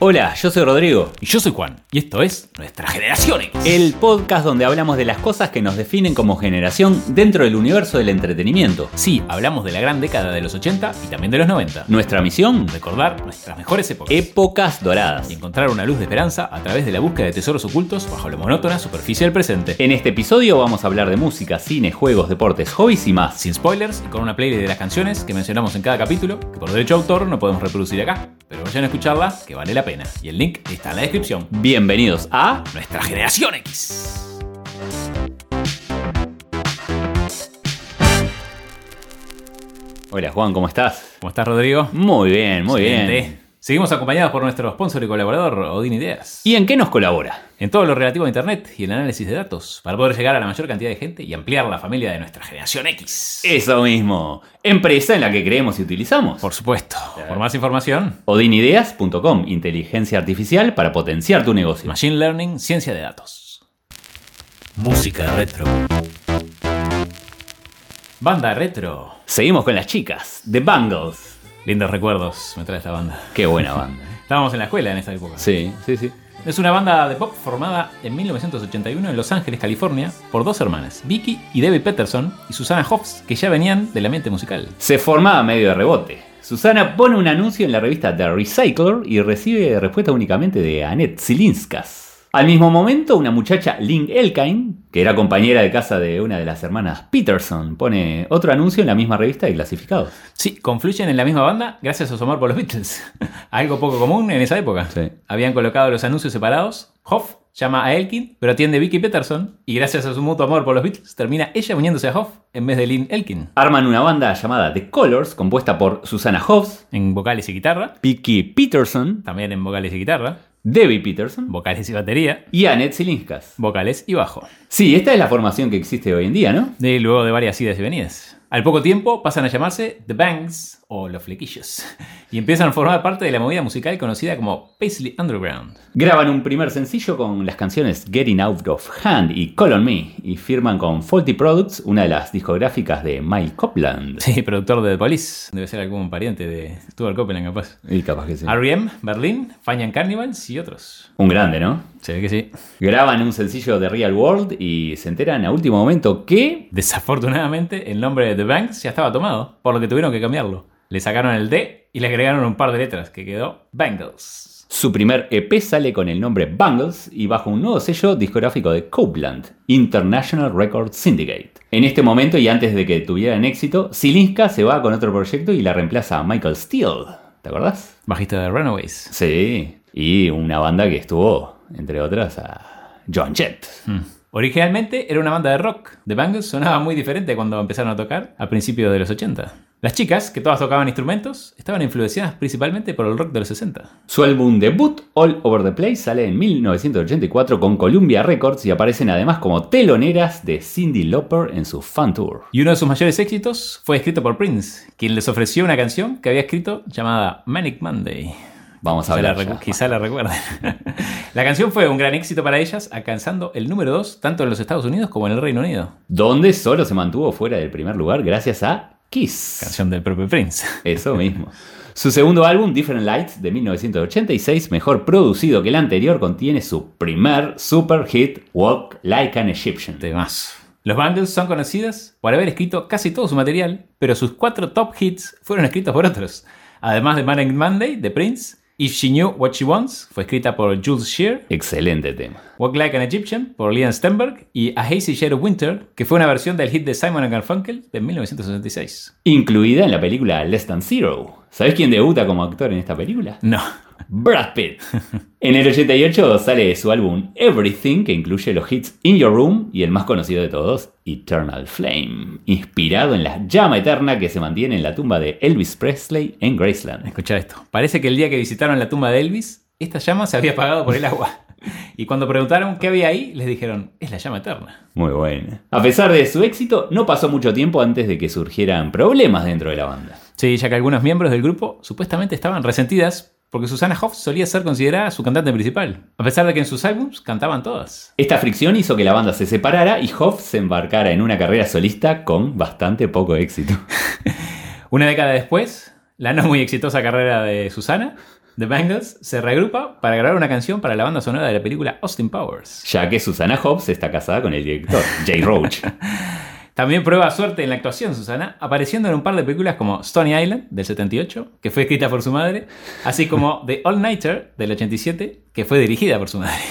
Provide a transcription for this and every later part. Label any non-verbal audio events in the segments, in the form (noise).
Hola, yo soy Rodrigo, Y yo soy Juan, y esto es Nuestra Generación X. el podcast donde hablamos de las cosas que nos definen como generación dentro del universo del entretenimiento. Sí, hablamos de la gran década de los 80 y también de los 90. Nuestra misión, Recordar nuestras mejores épocas. épocas doradas. y encontrar una luz de esperanza a través de la búsqueda de tesoros ocultos bajo la monótona superficie del presente. En este episodio vamos a hablar de música, cine, juegos, deportes, hobbies y más. Sin spoilers y con una playlist de las canciones que mencionamos en cada capítulo, que por derecho de autor no podemos reproducir acá. Pero vayan a escucharla, que vale la pena. Y el link está en la descripción. Bienvenidos a Nuestra Generación X. Hola Juan, ¿cómo estás? ¿Cómo estás, Rodrigo? Muy bien, muy bien. Seguimos acompañados por nuestro sponsor y colaborador, Odin Ideas. ¿Y en qué nos colabora? en todo lo relativo a Internet y el análisis de datos, para poder llegar a la mayor cantidad de gente y ampliar la familia de nuestra generación X. Eso mismo, empresa en la que creemos y utilizamos. Por supuesto. Por más información, Odinideas.com, inteligencia artificial para potenciar tu negocio. Machine Learning, ciencia de datos. Música retro. Banda retro. Seguimos con las chicas, The Bangles. Lindos recuerdos me trae esta banda. Qué buena banda. Estábamos en la escuela en esa época. Sí, sí, sí. Es una banda de pop formada en 1981 en Los Ángeles, California, por dos hermanas, Vicky y Debbie Peterson, y Susana Hoffs, que ya venían del ambiente musical. Se formaba medio de rebote. Susana pone un anuncio en la revista The Recycler y recibe respuesta únicamente de Annette Zilinskas. Al mismo momento, una muchacha, Lynn Elkine, que era compañera de casa de una de las hermanas Peterson, pone otro anuncio en la misma revista de clasificados. Sí, confluyen en la misma banda gracias a su amor por los Beatles. (laughs) Algo poco común en esa época. Sí. Habían colocado los anuncios separados. Hoff llama a Elkin, pero atiende Vicky Peterson. Y gracias a su mutuo amor por los Beatles, termina ella uniéndose a Hoff en vez de Lynn Elkin. Arman una banda llamada The Colors, compuesta por Susana Hobbs, En vocales y guitarra. Vicky Peterson, También en vocales y guitarra. Debbie Peterson Vocales y batería. y Annette Zilinskas. Vocales y bajo. Sí, esta es la formación que existe hoy en día, ¿no? De luego de varias idas y venidas. Al poco tiempo pasan a llamarse The Bangs o Los Flequillos (laughs) y empiezan a formar parte de la movida musical conocida como Paisley Underground. Graban un primer sencillo con las canciones Getting Out of Hand y Call on Me y firman con Faulty Products, una de las discográficas de Mike Copland. Sí, productor de The Police. Debe ser algún pariente de Stuart Copeland, capaz. Y capaz que sí. R.E.M., Berlin, Fine Carnivals y otros. Un grande, ¿no? Se ve que sí. Graban un sencillo de Real World y se enteran a último momento que Desafortunadamente, el nombre de The Banks ya estaba tomado, por lo que tuvieron que cambiarlo. Le sacaron el D y le agregaron un par de letras, que quedó Bangles. su primer EP sale con el nombre Bangles y bajo un nuevo sello discográfico de Copeland, International Record Syndicate. En este momento y antes de que tuvieran éxito, Zilinska se va con otro proyecto y la reemplaza a Michael Steele. ¿Te acordás? Bajista de Runaways. Sí, y una banda que estuvo, entre otras, a John Jett. Hmm. Originalmente era una banda de rock. The Bangles sonaba muy diferente cuando empezaron a tocar a principios de los 80. Las chicas, que todas tocaban instrumentos, estaban influenciadas principalmente por el rock de los 60. Su álbum debut, All Over the Place, sale en 1984 con Columbia Records y aparecen además como teloneras de Cindy Lauper en su fan tour. Y uno de sus mayores éxitos fue escrito por Prince, quien les ofreció una canción que había escrito llamada Manic Monday. Vamos a ya. quizá la recuerden. (laughs) la canción fue un gran éxito para ellas, alcanzando el número 2 tanto en los Estados Unidos como en el Reino Unido. Donde solo se mantuvo fuera del primer lugar gracias a Kiss. Canción del propio Prince. (laughs) Eso mismo. Su segundo álbum, Different Lights, de 1986, mejor producido que el anterior, contiene su primer super hit, Walk Like an Egyptian. Temas. Los Bangles son conocidas por haber escrito casi todo su material, pero sus cuatro top hits fueron escritos por otros. Además de Manic Monday, de Prince, If She Knew What She Wants, fue escrita por Jules Shear, Excelente tema. Walk Like an Egyptian, por Liam Stenberg, y A Hazy Shade of Winter, que fue una versión del hit de Simon Garfunkel de 1966. Incluida en la película Less Than Zero. ¿Sabes quién debuta como actor en esta película? No. Brad Pitt. En el 88 sale su álbum Everything, que incluye los hits In Your Room y el más conocido de todos, Eternal Flame, inspirado en la llama eterna que se mantiene en la tumba de Elvis Presley en Graceland. Escucha esto. Parece que el día que visitaron la tumba de Elvis, esta llama se había apagado por el agua. Y cuando preguntaron qué había ahí, les dijeron, es la llama eterna. Muy buena. A pesar de su éxito, no pasó mucho tiempo antes de que surgieran problemas dentro de la banda. Sí, ya que algunos miembros del grupo supuestamente estaban resentidas porque Susana Hoff solía ser considerada su cantante principal, a pesar de que en sus álbums cantaban todas. Esta fricción hizo que la banda se separara y Hoff se embarcara en una carrera solista con bastante poco éxito. (laughs) Una década después, la no muy exitosa carrera de Susana The Bangles, se reagrupa para grabar una canción para la banda sonora de la película Austin Powers. Ya que Susana Hobbs está casada con el director, Jay Roach. (laughs) También prueba suerte en la actuación, Susana, apareciendo en un par de películas como Stony Island, del 78, que fue escrita por su madre, así como The All Nighter, del 87, que fue dirigida por su madre.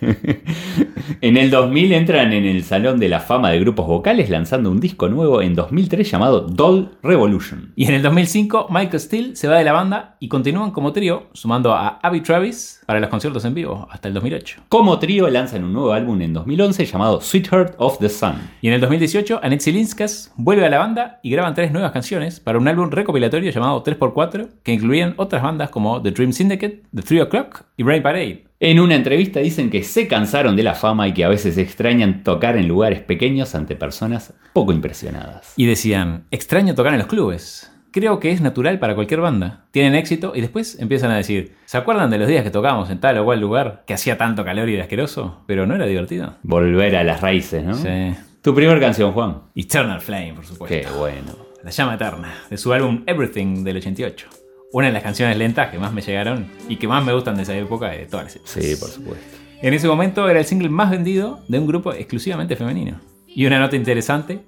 (laughs) en el 2000 entran en el Salón de la Fama de Grupos Vocales lanzando un disco nuevo en 2003 llamado Doll Revolution. Y en el 2005 Michael Steele se va de la banda y continúan como trío, sumando a Abby Travis para los conciertos en vivo hasta el 2008. Como trío lanzan un nuevo álbum en 2011 llamado Sweetheart of the Sun. Y en el 2018 Annette Zilinskas vuelve a la banda y graban tres nuevas canciones para un álbum recopilatorio llamado 3x4 que incluían otras bandas como The Dream Syndicate, The 3 O'Clock y Brain Parade. En una entrevista dicen que se cansaron de la fama y que a veces extrañan tocar en lugares pequeños ante personas poco impresionadas. Y decían, extraño tocar en los clubes. Creo que es natural para cualquier banda. Tienen éxito y después empiezan a decir, ¿se acuerdan de los días que tocábamos en tal o cual lugar que hacía tanto calor y era asqueroso? Pero no era divertido. Volver a las raíces, ¿no? Sí. Tu primera canción, Juan. Eternal Flame, por supuesto. Qué bueno. La llama eterna, de su álbum Everything del 88 una de las canciones lentas que más me llegaron y que más me gustan de esa época de todas las Sí, por supuesto. En ese momento era el single más vendido de un grupo exclusivamente femenino. Y una nota interesante,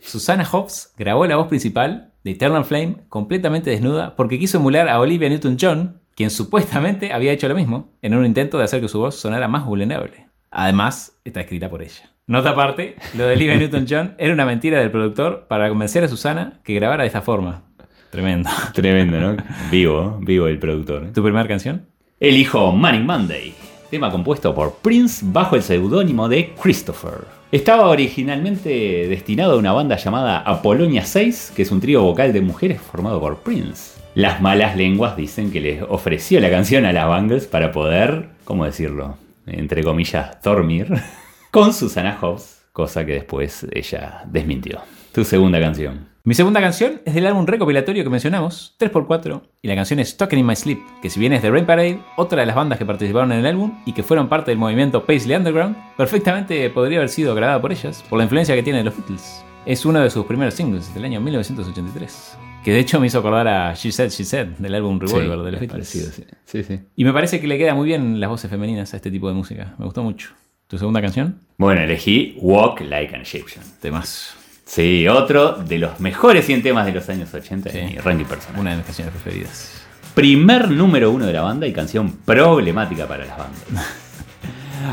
Susana Hobbs grabó la voz principal de Eternal Flame completamente desnuda porque quiso emular a Olivia Newton-John, quien supuestamente había hecho lo mismo, en un intento de hacer que su voz sonara más vulnerable. Además, está escrita por ella. Nota aparte, lo de Olivia Newton-John era una mentira del productor para convencer a Susana que grabara de esta forma, Tremendo. (laughs) Tremendo, ¿no? Vivo, vivo el productor. ¿eh? ¿Tu primera canción? El hijo Manning Monday, tema compuesto por Prince bajo el seudónimo de Christopher. Estaba originalmente destinado a una banda llamada Apolonia 6, que es un trío vocal de mujeres formado por Prince. Las malas lenguas dicen que les ofreció la canción a las Bangles para poder, ¿cómo decirlo? Entre comillas, dormir (laughs) con Susana Hobbs, cosa que después ella desmintió. Tu segunda canción. Mi segunda canción es del álbum recopilatorio que mencionamos, 3x4, y la canción es Talking in My Sleep, que si bien es de Rain Parade, otra de las bandas que participaron en el álbum y que fueron parte del movimiento Paisley Underground, perfectamente podría haber sido grabada por ellas, por la influencia que tiene de los Beatles. Es uno de sus primeros singles del año 1983. Que de hecho me hizo acordar a She Said, She Said, del álbum Revolver de los Beatles. sí. Sí, sí. Y me parece que le queda muy bien las voces femeninas a este tipo de música. Me gustó mucho. ¿Tu segunda canción? Bueno, elegí Walk Like an Egyptian. Temas. Sí, otro de los mejores 100 temas de los años 80 en mi ranking personal. Una de mis canciones preferidas. Primer número uno de la banda y canción problemática para las bandas.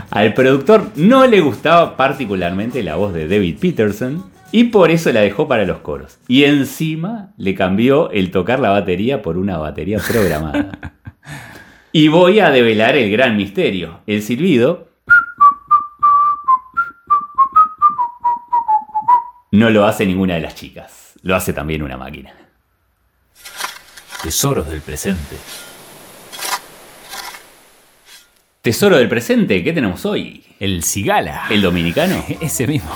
(laughs) Al productor no le gustaba particularmente la voz de David Peterson y por eso la dejó para los coros. Y encima le cambió el tocar la batería por una batería programada. (laughs) Y voy a develar el gran misterio. El silbido no lo hace ninguna de las chicas. Lo hace también una máquina. Tesoros del presente. Tesoro del presente, ¿qué tenemos hoy? El Cigala. ¿El dominicano? (laughs) Ese mismo.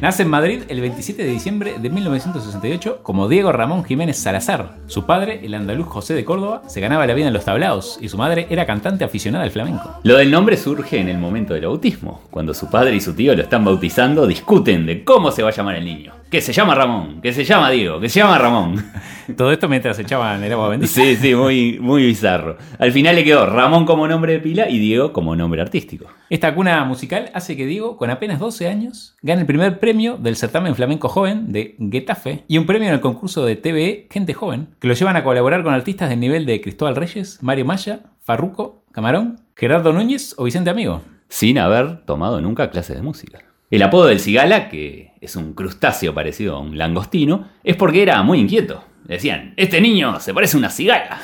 Nace en Madrid el 27 de diciembre de 1968 como Diego Ramón Jiménez Salazar. Su padre, el andaluz José de Córdoba, se ganaba la vida en los tablaos y su madre era cantante aficionada al flamenco. Lo del nombre surge en el momento del bautismo. Cuando su padre y su tío lo están bautizando, discuten de cómo se va a llamar el niño. Que se llama Ramón, que se llama Diego, que se llama Ramón. (laughs) Todo esto mientras echaban el agua bendita. Sí, sí, muy, muy bizarro. Al final le quedó Ramón como nombre de pila y Diego como nombre artístico. Esta cuna musical hace que Diego, con apenas 12 años, gane el primer premio del certamen flamenco joven de Getafe y un premio en el concurso de TVE Gente Joven, que lo llevan a colaborar con artistas del nivel de Cristóbal Reyes, Mario Maya, Farruco, Camarón, Gerardo Núñez o Vicente Amigo. Sin haber tomado nunca clases de música. El apodo del cigala, que es un crustáceo parecido a un langostino, es porque era muy inquieto. Decían, este niño se parece a una cigala.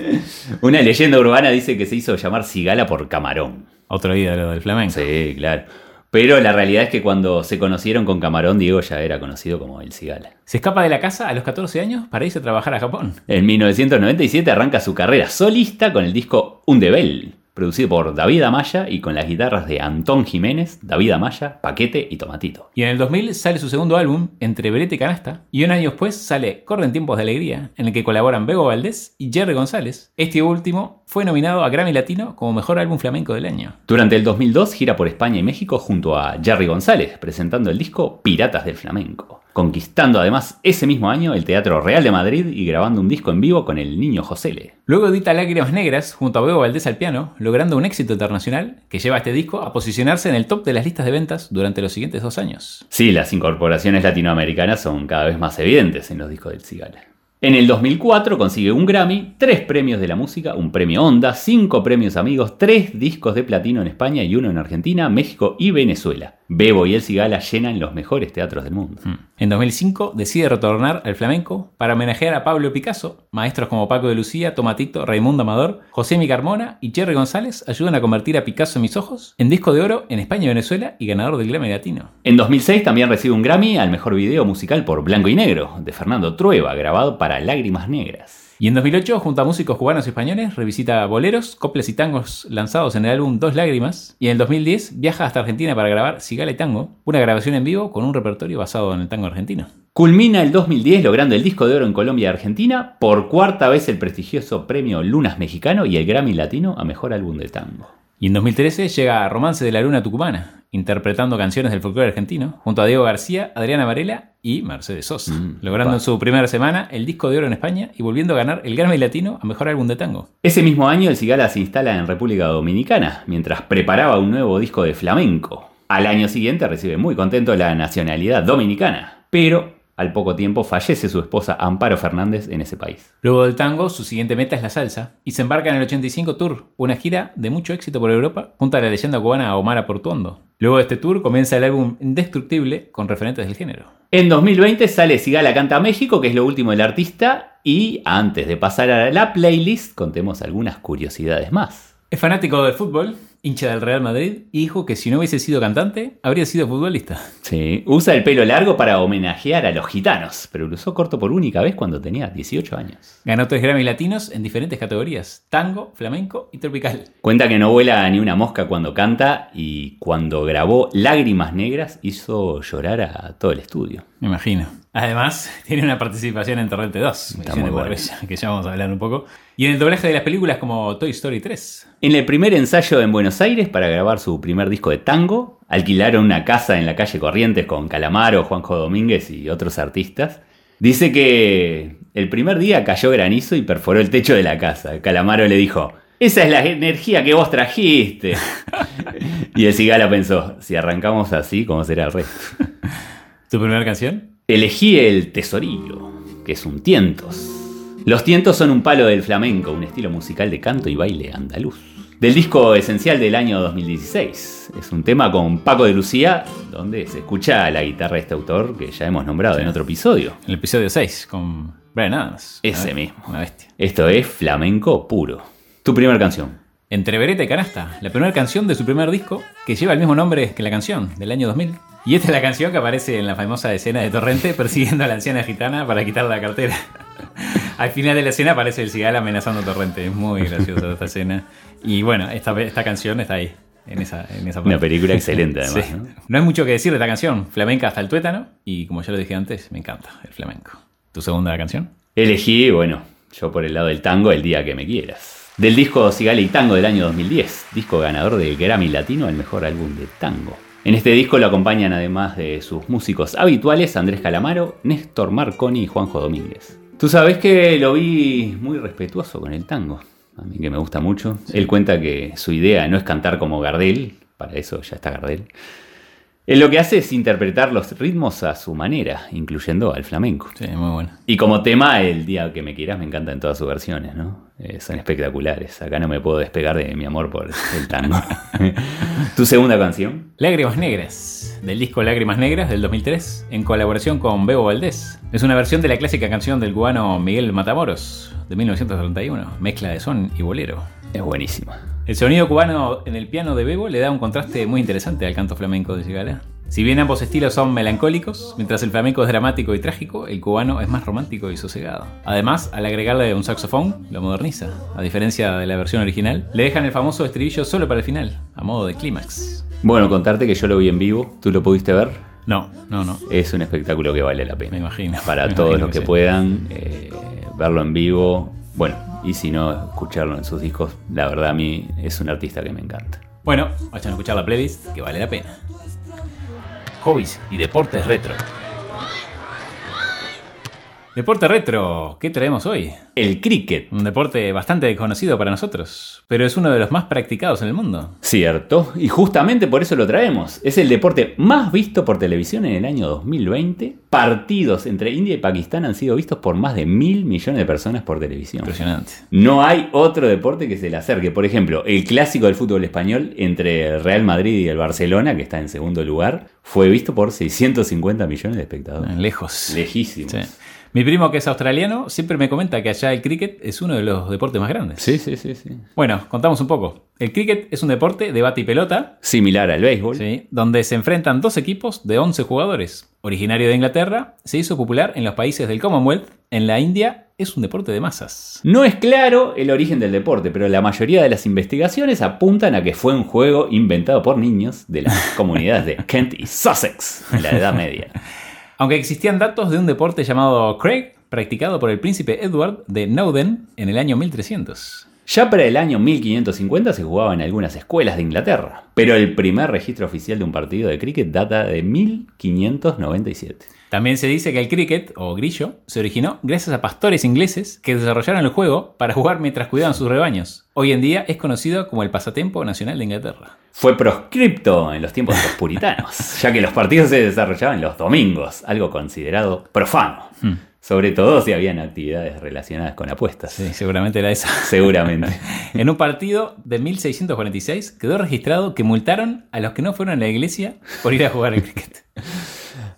(laughs) una leyenda urbana dice que se hizo llamar cigala por camarón. Otro ídolo del flamenco. Sí, claro. Pero la realidad es que cuando se conocieron con Camarón, Diego ya era conocido como el Cigala. Se escapa de la casa a los 14 años para irse a trabajar a Japón. En 1997 arranca su carrera solista con el disco Undebel producido por David Amaya y con las guitarras de Antón Jiménez, David Amaya, Paquete y Tomatito. Y en el 2000 sale su segundo álbum, Entre Verete y Canasta, y un año después sale Corren Tiempos de Alegría, en el que colaboran Bego Valdés y Jerry González. Este último fue nominado a Grammy Latino como Mejor Álbum Flamenco del Año. Durante el 2002 gira por España y México junto a Jerry González, presentando el disco Piratas del Flamenco. Conquistando además ese mismo año el Teatro Real de Madrid y grabando un disco en vivo con el niño Josele. Luego edita Lágrimas Negras junto a Bebo Valdés al piano, logrando un éxito internacional que lleva a este disco a posicionarse en el top de las listas de ventas durante los siguientes dos años. Sí, las incorporaciones latinoamericanas son cada vez más evidentes en los discos del Cigala. En el 2004 consigue un Grammy, tres premios de la música, un premio Onda, cinco premios amigos, tres discos de platino en España y uno en Argentina, México y Venezuela. Bebo y El Cigala llenan los mejores teatros del mundo. Hmm. En 2005 decide retornar al flamenco para homenajear a Pablo Picasso. Maestros como Paco de Lucía, Tomatito, Raimundo Amador, José Mi Carmona y Jerry González ayudan a convertir a Picasso en mis ojos en disco de oro en España y Venezuela y ganador del Grammy Latino. En 2006 también recibe un Grammy al mejor video musical por Blanco y Negro, de Fernando Trueba, grabado para Lágrimas Negras. Y en 2008, junto a músicos cubanos y españoles, revisita boleros, coples y tangos lanzados en el álbum Dos Lágrimas. Y en el 2010 viaja hasta Argentina para grabar Sigale Tango, una grabación en vivo con un repertorio basado en el tango argentino. Culmina el 2010 logrando el disco de oro en Colombia y Argentina, por cuarta vez el prestigioso premio Lunas Mexicano y el Grammy Latino a Mejor Álbum de Tango. Y en 2013 llega Romance de la Luna Tucumana, interpretando canciones del folclore argentino, junto a Diego García, Adriana Varela y Mercedes Sosa, Mm, logrando pa. en su primera semana el disco de oro en España y volviendo a ganar el Grammy Latino a Mejor Álbum de Tango. Ese mismo año el Cigala se instala en República Dominicana, mientras preparaba un nuevo disco de flamenco. Al año siguiente recibe muy contento la nacionalidad dominicana, pero al poco tiempo fallece su esposa Amparo Fernández en ese país. Luego del tango, su siguiente meta es la salsa y se embarca en el 85 Tour, una gira de mucho éxito por Europa junto a la leyenda cubana Omar Portuondo. Luego de este tour comienza el álbum Indestructible con referentes del género. En 2020 sale Cigala Canta México, que es lo último del artista, y antes de pasar a la playlist contemos algunas curiosidades más. Es fanático del fútbol, hincha del Real Madrid y dijo que si no hubiese sido cantante, habría sido futbolista. Sí, usa el pelo largo para homenajear a los gitanos, pero lo usó corto por única vez cuando tenía 18 años. Ganó tres Grammy latinos en diferentes categorías: tango, flamenco y tropical. Cuenta que no vuela ni una mosca cuando canta y cuando grabó Lágrimas Negras hizo llorar a todo el estudio. Me imagino. Además, tiene una participación en Torrente 2, Está muy de que ya vamos a hablar un poco. Y en el doblaje de las películas como Toy Story 3. En el primer ensayo en Buenos Aires para grabar su primer disco de tango, alquilaron una casa en la calle Corrientes con Calamaro, Juanjo Domínguez y otros artistas. Dice que el primer día cayó granizo y perforó el techo de la casa. Calamaro le dijo, esa es la energía que vos trajiste. (laughs) y el cigala pensó, si arrancamos así, ¿cómo será el resto? (laughs) ¿Tu primera canción? Elegí el tesorillo, que es un tientos. Los tientos son un palo del flamenco, un estilo musical de canto y baile andaluz. Del disco esencial del año 2016. Es un tema con Paco de Lucía, donde se escucha la guitarra de este autor que ya hemos nombrado en otro episodio. El episodio 6 con Brian Adams. Ese Una- mismo. Una bestia. Esto es flamenco puro. Tu primera canción. Entre Vereta y Canasta, la primera canción de su primer disco, que lleva el mismo nombre que la canción, del año 2000. Y esta es la canción que aparece en la famosa escena de Torrente persiguiendo a la anciana gitana para quitarle la cartera. Al final de la escena aparece el cigala amenazando a Torrente. Es muy (laughs) graciosa esta escena. Y bueno, esta, esta canción está ahí, en esa, en esa Una película excelente (laughs) además. Sí. ¿no? No hay mucho que decir de esta canción. Flamenca hasta el tuétano. Y como ya lo dije antes, me encanta el flamenco. ¿Tu segunda canción? Elegí, bueno, yo por el lado del tango, El día que me quieras. Del disco Cigala y Tango del año 2010, disco ganador del Grammy Latino al mejor álbum de tango. En este disco lo acompañan además de sus músicos habituales Andrés Calamaro, Néstor Marconi y Juanjo Domínguez. Tú sabes que lo vi muy respetuoso con el tango, a mí que me gusta mucho. Él cuenta que su idea no es cantar como Gardel, para eso ya está Gardel. Él lo que hace es interpretar los ritmos a su manera, incluyendo al flamenco. Sí, muy bueno. Y como tema, el día que me quieras me encanta en todas sus versiones, ¿no? Eh, son espectaculares. Acá no me puedo despegar de mi amor por el tango. (laughs) ¿Tu segunda canción? Lágrimas Negras, del disco Lágrimas Negras del 2003, en colaboración con Bebo Valdés. Es una versión de la clásica canción del cubano Miguel Matamoros, de 1931, mezcla de son y bolero. Es buenísima. El sonido cubano en el piano de Bebo le da un contraste muy interesante al canto flamenco de Cigala. Si bien ambos estilos son melancólicos, mientras el flamenco es dramático y trágico, el cubano es más romántico y sosegado. Además, al agregarle un saxofón, lo moderniza. A diferencia de la versión original, le dejan el famoso estribillo solo para el final, a modo de clímax. Bueno, contarte que yo lo vi en vivo. ¿Tú lo pudiste ver? No, no, no. Es un espectáculo que vale la pena. Me imagino. Para Me todos imagino los que que sí. puedan eh, verlo en vivo. Bueno, y si no, escucharlo en sus discos. La verdad, a mí es un artista que me encanta. Bueno, vayan a escuchar la playlist, que vale la pena. Hobbies y deportes retro. Deporte retro, ¿qué traemos hoy? El cricket. Un deporte bastante desconocido para nosotros, pero es uno de los más practicados en el mundo. Cierto, y justamente por eso lo traemos. Es el deporte más visto por televisión en el año 2020. Partidos entre India y Pakistán han sido vistos por más de mil millones de personas por televisión. Impresionante. No hay otro deporte que se le acerque. Por ejemplo, el clásico del fútbol español entre el Real Madrid y el Barcelona, que está en segundo lugar, fue visto por 650 millones de espectadores. Lejos. Lejísimos. Sí. Mi primo que es australiano siempre me comenta que allá el cricket es uno de los deportes más grandes. Sí, sí, sí, sí. Bueno, contamos un poco. El cricket es un deporte de bate y pelota, Similar al béisbol. ¿sí? donde se enfrentan dos equipos de 11 jugadores. Originario de Inglaterra, se hizo popular en los países del Commonwealth. En la India es un deporte de masas. No es claro el origen del deporte, pero la mayoría de las investigaciones apuntan a que fue un juego inventado por niños de las (laughs) comunidades de Kent y Sussex en la Edad Media. (laughs) Aunque existían datos de un deporte llamado Craig, practicado por el príncipe Edward de Nowden en el año 1300. Ya para el año 1550 se jugaba en algunas escuelas de Inglaterra, pero el primer registro oficial de un partido de cricket data de 1597. También se dice que el cricket, o grillo, se originó gracias a pastores ingleses que desarrollaron el juego para jugar mientras cuidaban sus rebaños. Hoy en día es conocido como el pasatiempo nacional de Inglaterra. Fue proscripto en los tiempos de los puritanos, (laughs) ya que los partidos se desarrollaban los domingos, algo considerado profano. Hmm. Sobre todo si habían actividades relacionadas con apuestas. Sí, seguramente era esa. Seguramente. (laughs) En un partido de 1646 quedó registrado que multaron a los que no fueron a la iglesia por ir a jugar al cricket. (laughs)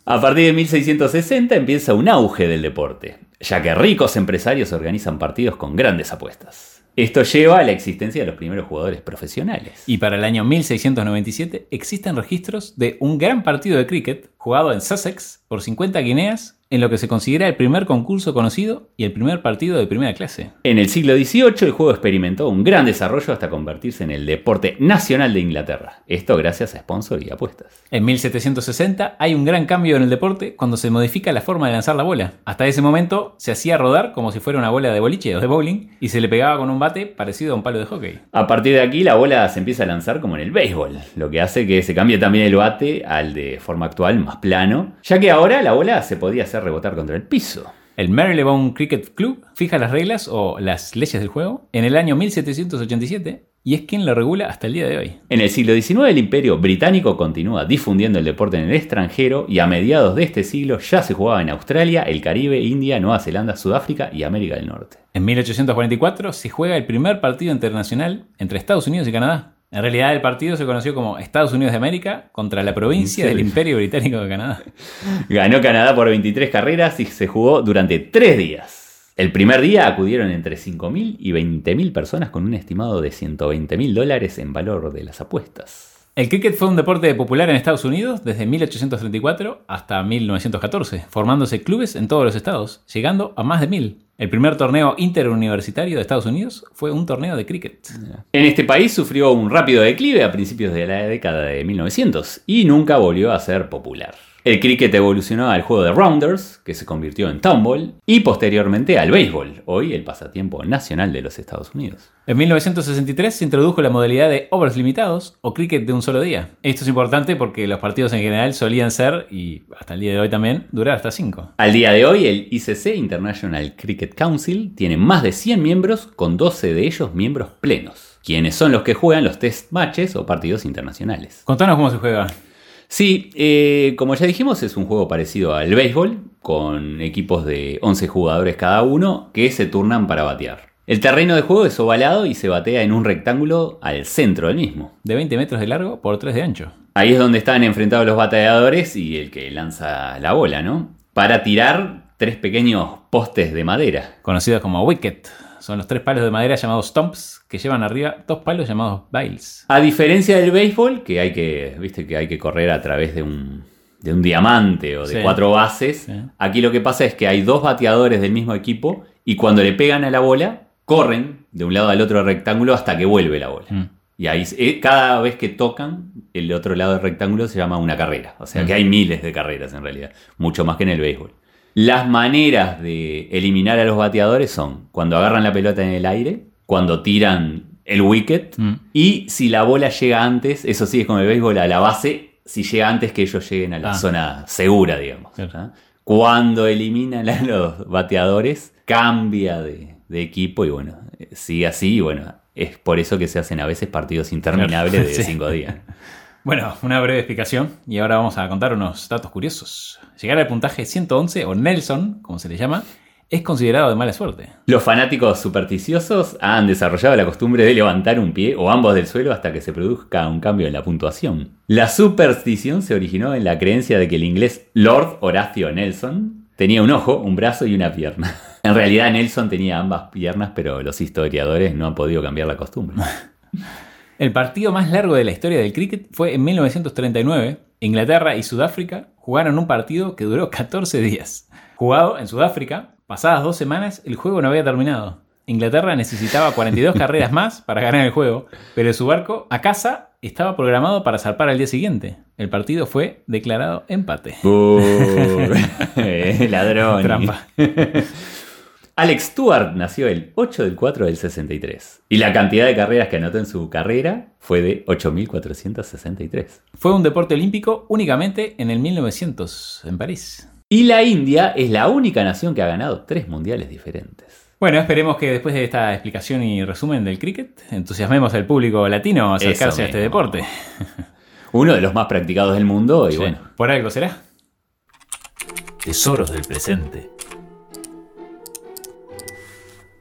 A partir de 1660 empieza un auge del deporte, ya que ricos empresarios organizan partidos con grandes apuestas. Esto lleva a la existencia de los primeros jugadores profesionales. Y para el año 1697 existen registros de un gran partido de cricket jugado en Sussex por 50 guineas en lo que se considera el primer concurso conocido y el primer partido de primera clase. En el siglo XVIII el juego experimentó un gran desarrollo hasta convertirse en el deporte nacional de Inglaterra. Esto gracias a sponsor y apuestas. En 1760 hay un gran cambio en el deporte cuando se modifica la forma de lanzar la bola. Hasta ese momento se hacía rodar como si fuera una bola de boliche o de bowling y se le pegaba con un bate parecido a un palo de hockey. A partir de aquí la bola se empieza a lanzar como en el béisbol, lo que hace que se cambie también el bate al de forma actual más plano, ya que ahora la bola se podía hacer rebotar contra el piso. El Marylebone Cricket Club fija las reglas o las leyes del juego en el año 1787 y es quien lo regula hasta el día de hoy. En el siglo XIX el imperio británico continúa difundiendo el deporte en el extranjero y a mediados de este siglo ya se jugaba en Australia, el Caribe, India, Nueva Zelanda, Sudáfrica y América del Norte. En 1844 se juega el primer partido internacional entre Estados Unidos y Canadá. En realidad el partido se conoció como Estados Unidos de América contra la provincia ¿En del? Imperio Británico de Canadá. (laughs) Ganó Canadá por 23 carreras y se jugó durante 3 días. El primer día acudieron entre 5.000 y 20.000 personas con un estimado de 120.000 dólares en valor de las apuestas. El cricket fue un deporte popular en Estados Unidos desde 1834 hasta 1914, formándose clubes en todos los estados, llegando a más de mil. El primer torneo interuniversitario de Estados Unidos fue un torneo de cricket. En este país sufrió un rápido declive a principios de la década de 1900 y nunca volvió a ser popular. El cricket evolucionó al juego de rounders, que se convirtió en tomball, y posteriormente al béisbol, hoy el pasatiempo nacional de los Estados Unidos. En 1963 se introdujo la modalidad de overs limitados o cricket de un solo día. Esto es importante porque los partidos en general solían ser, y hasta el día de hoy también, durar hasta 5. Al día de hoy, el ICC, International Cricket Council, tiene más de 100 miembros, con 12 de ellos miembros plenos, quienes son los que juegan los test matches o partidos internacionales. Contanos cómo se juega. Sí, eh, como ya dijimos, es un juego parecido al béisbol, con equipos de 11 jugadores cada uno que se turnan para batear. El terreno de juego es ovalado y se batea en un rectángulo al centro del mismo. De 20 metros de largo por 3 de ancho. Ahí es donde están enfrentados los bateadores y el que lanza la bola, ¿no? Para tirar tres pequeños postes de madera. Conocidos como wicket. Son los tres palos de madera llamados stumps que llevan arriba dos palos llamados bails. A diferencia del béisbol, que hay que, viste, que hay que correr a través de un, de un diamante o de Sí. cuatro bases, Sí. aquí lo que pasa es que hay dos bateadores del mismo equipo y cuando le pegan a la bola, corren de un lado al otro del rectángulo hasta que vuelve la bola. Mm. Y ahí eh, cada vez que tocan el otro lado del rectángulo se llama una carrera. O sea que Mm. hay miles de carreras en realidad, mucho más que en el béisbol. Las maneras de eliminar a los bateadores son cuando agarran la pelota en el aire, cuando tiran el wicket Mm. y si la bola llega antes, eso sí es como el béisbol, a la base, si llega antes que ellos lleguen a la Ah. zona segura, digamos. Claro. Cuando eliminan a los bateadores, cambia de, de equipo y bueno, sigue así y bueno, es por eso que se hacen a veces partidos interminables de (laughs) Sí. cinco días. Bueno, una breve explicación y ahora vamos a contar unos datos curiosos. Llegar al puntaje 111 o Nelson, como se le llama, es considerado de mala suerte. Los fanáticos supersticiosos han desarrollado la costumbre de levantar un pie o ambos del suelo hasta que se produzca un cambio en la puntuación. La superstición se originó en la creencia de que el inglés Lord Horacio Nelson tenía un ojo, un brazo y una pierna. (laughs) En realidad Nelson tenía ambas piernas, pero los historiadores no han podido cambiar la costumbre. (laughs) El partido más largo de la historia del cricket fue en 1939. Inglaterra y Sudáfrica jugaron un partido que duró 14 días. Jugado en Sudáfrica, pasadas dos semanas el juego no había terminado. Inglaterra necesitaba 42 (laughs) carreras más para ganar el juego, pero su barco a casa estaba programado para zarpar al día siguiente. El partido fue declarado empate. (laughs) (laughs) Eh, Ladrón. Trampa. Alex Stewart nació el 8 del 4 del 63 y la cantidad de carreras que anotó en su carrera fue de 8.463. Fue un deporte olímpico únicamente en el 1900 en París. Y la India es la única nación que ha ganado tres mundiales diferentes. Bueno, esperemos que después de esta explicación y resumen del cricket, entusiasmemos al público latino a acercarse a este deporte. (laughs) Uno de los más practicados del mundo y Sí, bueno, por algo será. Tesoros del presente.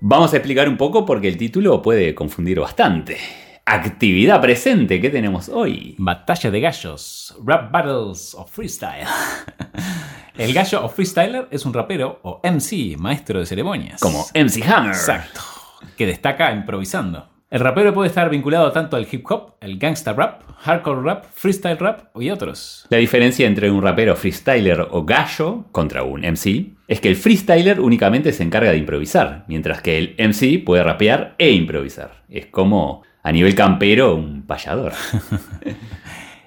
Vamos a explicar un poco porque el título puede confundir bastante. Actividad presente, ¿qué tenemos hoy? Batalla de gallos, Rap Battles of Freestyle. (laughs) El gallo o freestyler es un rapero o MC, maestro de ceremonias. Como MC Hammer. Exacto. Que destaca improvisando. El rapero puede estar vinculado tanto al hip hop, el gangsta rap, hardcore rap, freestyle rap y otros. La diferencia entre un rapero freestyler o gallo contra un MC es que el freestyler únicamente se encarga de improvisar, mientras que el MC puede rapear e improvisar. Es como a nivel campero un payador. (laughs)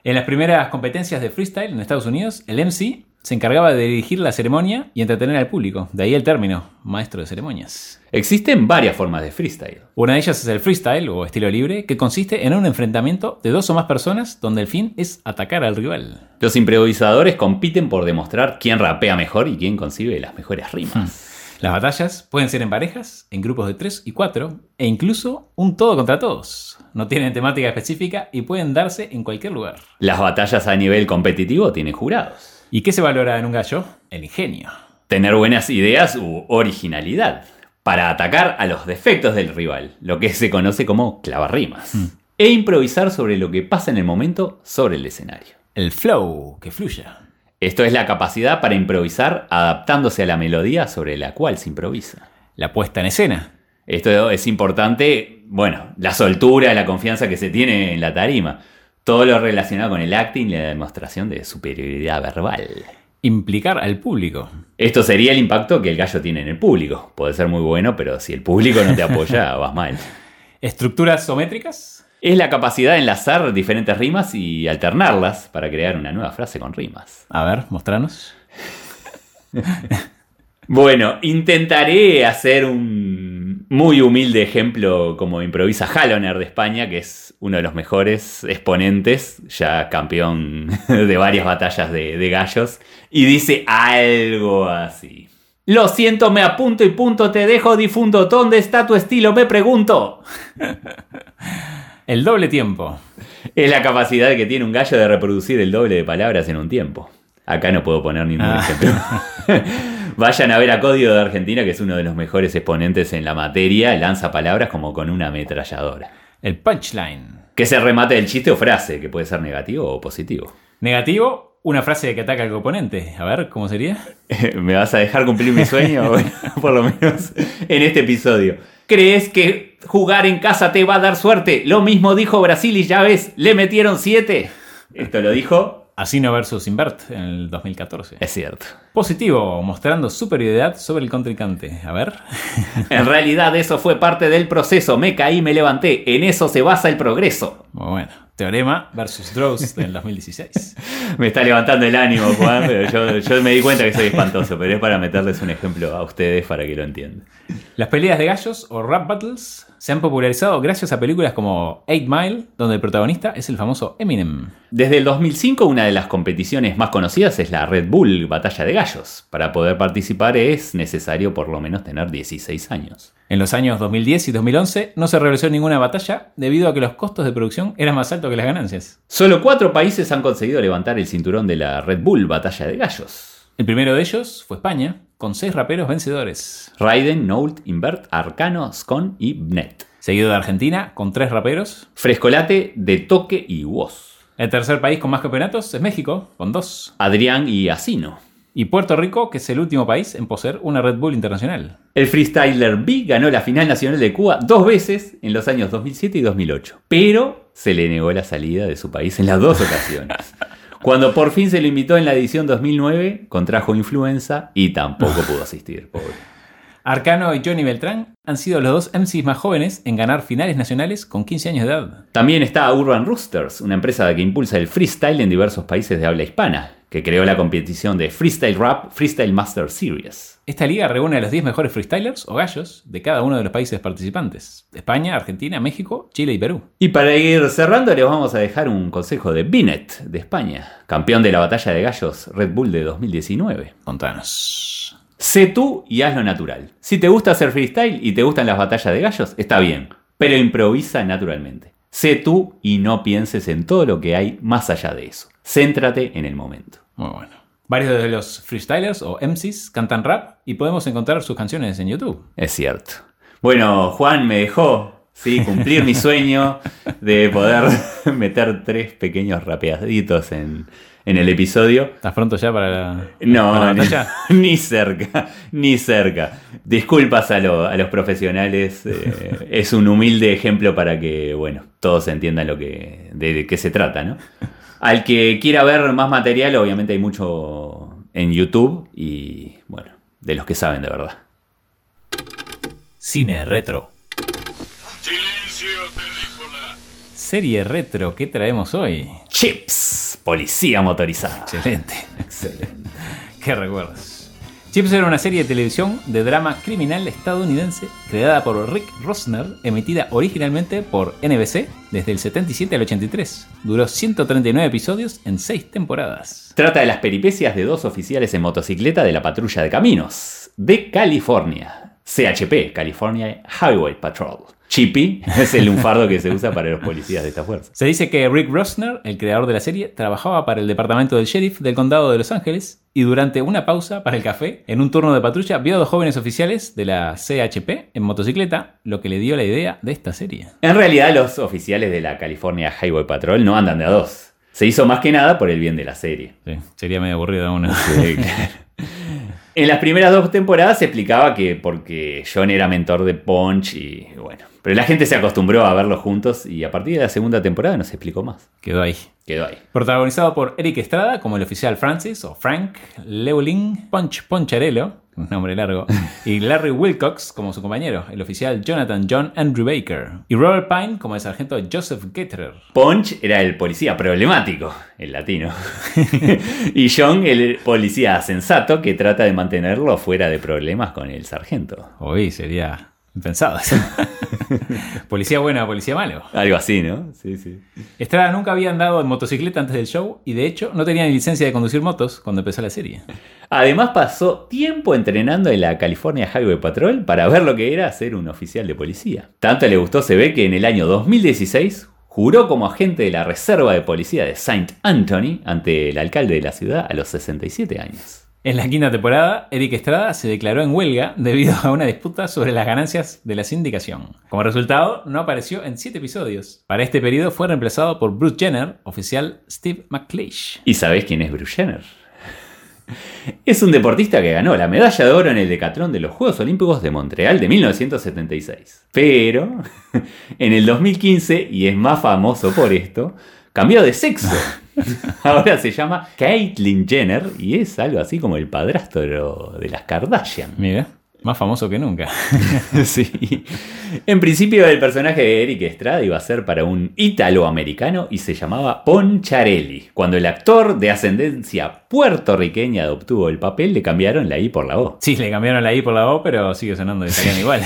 En las primeras competencias de freestyle en Estados Unidos, el MC se encargaba de dirigir la ceremonia y entretener al público. De ahí el término, maestro de ceremonias. Existen varias formas de freestyle. Una de ellas es el freestyle o estilo libre, que consiste en un enfrentamiento de dos o más personas donde el fin es atacar al rival. Los improvisadores compiten por demostrar quién rapea mejor y quién concibe las mejores rimas. Las batallas pueden ser en parejas, en grupos de 3 y 4, e incluso un todo contra todos. No tienen temática específica y pueden darse en cualquier lugar. Las batallas a nivel competitivo tienen jurados. ¿Y qué se valora en un gallo? El ingenio. Tener buenas ideas u originalidad para atacar a los defectos del rival, lo que se conoce como clavar rimas. E improvisar sobre lo que pasa en el momento sobre el escenario. El flow, que fluya. Esto es la capacidad para improvisar adaptándose a la melodía sobre la cual se improvisa. La puesta en escena. Esto es importante, bueno, la soltura, la confianza que se tiene en la tarima. Todo lo relacionado con el acting y la demostración de superioridad verbal. Implicar al público. Esto sería el impacto que el gallo tiene en el público. Puede ser muy bueno, pero si el público no te (laughs) apoya, vas mal. Estructuras sométricas. Es la capacidad de enlazar diferentes rimas y alternarlas para crear una nueva frase con rimas. A ver, mostranos. (laughs) Bueno, intentaré hacer un muy humilde ejemplo como improvisa Haloner de España, que es uno de los mejores exponentes, ya campeón (laughs) de varias batallas de, de gallos, y dice algo así. Lo siento, me apunto y punto, te dejo difundo. ¿Dónde está tu estilo? Me pregunto. El doble tiempo. Es la capacidad que tiene un gallo de reproducir el doble de palabras en un tiempo. Acá no puedo poner ningún Ah. ejemplo. (laughs) Vayan a ver a Código de Argentina, que es uno de los mejores exponentes en la materia, lanza palabras como con una ametralladora. El punchline. Que es el remate del chiste o frase, que puede ser negativo o positivo. Negativo, una frase que ataca al oponente. A ver, ¿cómo sería? (laughs) ¿Me vas a dejar cumplir mi sueño? (laughs) Bueno, por lo menos en este episodio. ¿Crees que jugar en casa te va a dar suerte? Lo mismo dijo Brasil y ya ves, le metieron siete. Esto lo dijo. Asino versus Invert en el 2014. Es cierto. Positivo, mostrando superioridad sobre el contrincante. A ver. (laughs) En realidad eso fue parte del proceso. Me caí, me levanté. En eso se basa el progreso. Bueno. Teorema versus Dross del 2016. Me está levantando el ánimo, Juan, pero yo, yo me di cuenta que soy espantoso, pero es para meterles un ejemplo a ustedes para que lo entiendan. Las peleas de gallos o rap battles se han popularizado gracias a películas como Eight Mile, donde el protagonista es el famoso Eminem. Desde el 2005 una de las competiciones más conocidas es la Red Bull Batalla de Gallos. Para poder participar es necesario por lo menos tener 16 años. En los años 2010 y 2011 no se realizó ninguna batalla debido a que los costos de producción eran más altos que las ganancias. Solo cuatro países han conseguido levantar el cinturón de la Red Bull Batalla de Gallos. El primero de ellos fue España, con seis raperos vencedores. Raiden, Nolt, Invert, Arcano, Scon y Bnet. Seguido de Argentina, con tres raperos. Frescolate, De Toque y Woz. El tercer país con más campeonatos es México, con dos. Adrián y Asino. Y Puerto Rico, que es el último país en poseer una Red Bull internacional. El freestyler B ganó la final nacional de Cuba dos veces en los años 2007 y 2008, pero se le negó la salida de su país en las dos ocasiones. (laughs) Cuando por fin se lo invitó en la edición 2009, contrajo influenza y tampoco pudo asistir, pobre. Arcano y Johnny Beltrán han sido los dos MCs más jóvenes en ganar finales nacionales con 15 años de edad. También está Urban Roosters, una empresa que impulsa el freestyle en diversos países de habla hispana, que creó la competición de Freestyle Rap Freestyle Master Series. Esta liga reúne a los 10 mejores freestylers o gallos de cada uno de los países participantes. España, Argentina, México, Chile y Perú. Y para ir cerrando les vamos a dejar un consejo de Binet de España, campeón de la batalla de gallos Red Bull de 2019. Contanos. Sé tú y hazlo natural. Si te gusta hacer freestyle y te gustan las batallas de gallos, está bien, pero improvisa naturalmente. Sé tú y no pienses en todo lo que hay más allá de eso. Céntrate en el momento. Muy bueno. Varios de los freestylers o MCs cantan rap y podemos encontrar sus canciones en YouTube. Es cierto. Bueno, Juan me dejó ¿sí? cumplir mi sueño de poder (laughs) meter tres pequeños rapeaditos en, en el episodio. ¿Estás pronto ya para la, No, para la ni, (laughs) cerca, ni cerca. Disculpas a, lo- a los profesionales. eh, (laughs) es un humilde ejemplo para que, bueno, todos entiendan lo que, de qué se trata, ¿no? Al que quiera ver más material, obviamente hay mucho en YouTube y, bueno, de los que saben de verdad. Cine retro. Silencio, terrícola. Serie retro, ¿qué traemos hoy? Chips, policía motorizada. Excelente. (laughs) Excelente. ¿Qué recuerdas? Chips era una serie de televisión de drama criminal estadounidense creada por Rick Rosner, emitida originalmente por NBC desde el 77 al 83. Duró 139 episodios en 6 temporadas. Trata de las peripecias de dos oficiales en motocicleta de la patrulla de caminos de California. CHP, California Highway Patrol. Chippy (laughs) es el lunfardo que se usa para los policías de esta fuerza. Se dice que Rick Rosner, el creador de la serie, trabajaba para el departamento del sheriff del condado de Los Ángeles y durante una pausa para el café, en un turno de patrulla, vio a dos jóvenes oficiales de la CHP en motocicleta, lo que le dio la idea de esta serie. En realidad, los oficiales de la California Highway Patrol no andan de a dos. Se hizo más que nada por el bien de la serie. Sí, sería medio aburrido uno. En las primeras dos temporadas se explicaba que porque John era mentor de Punch y bueno. Pero la gente se acostumbró a verlos juntos y a partir de la segunda temporada no se explicó más. Quedó ahí. Quedó ahí. Protagonizado por Eric Estrada como el oficial Francis o Frank, Lewling, Punch Poncharello, un nombre largo, y Larry Wilcox como su compañero, el oficial Jonathan John Andrew Baker, y Robert Pine como el sargento Joseph Getterer. Punch era el policía problemático, el latino. (laughs) y John el policía sensato que trata de mantenerlo fuera de problemas con el sargento. Hoy sería impensado eso. (laughs) policía bueno, policía malo. Algo así, ¿no? Sí, sí. Estrada nunca había andado en motocicleta antes del show y de hecho no tenía ni licencia de conducir motos cuando empezó la serie. Además pasó tiempo entrenando en la California Highway Patrol para ver lo que era ser un oficial de policía. Tanto le gustó se ve que en el año 2016 juró como agente de la Reserva de Policía de Saint Anthony ante el alcalde de la ciudad a los 67 años. En la quinta temporada, Eric Estrada se declaró en huelga debido a una disputa sobre las ganancias de la sindicación. Como resultado, no apareció en siete episodios. Para este periodo fue reemplazado por Bruce Jenner, oficial Steve McLeish. ¿Y sabés quién es Bruce Jenner? (laughs) Es un deportista que ganó la medalla de oro en el decatlón de los Juegos Olímpicos de Montreal de 1976. Pero (laughs) en el 2015, y es más famoso por esto, cambió de sexo. (laughs) Ahora se llama Caitlyn Jenner y es algo así como el padrastro de las Kardashian. Mira. Más famoso que nunca. (laughs) sí. En principio el personaje de Eric Estrada iba a ser para un ítalo-americano y se llamaba Poncharelli. Cuando el actor de ascendencia puertorriqueña obtuvo el papel, le cambiaron la I por la O. Sí, le cambiaron la I por la O, pero sigue sonando de italiano igual.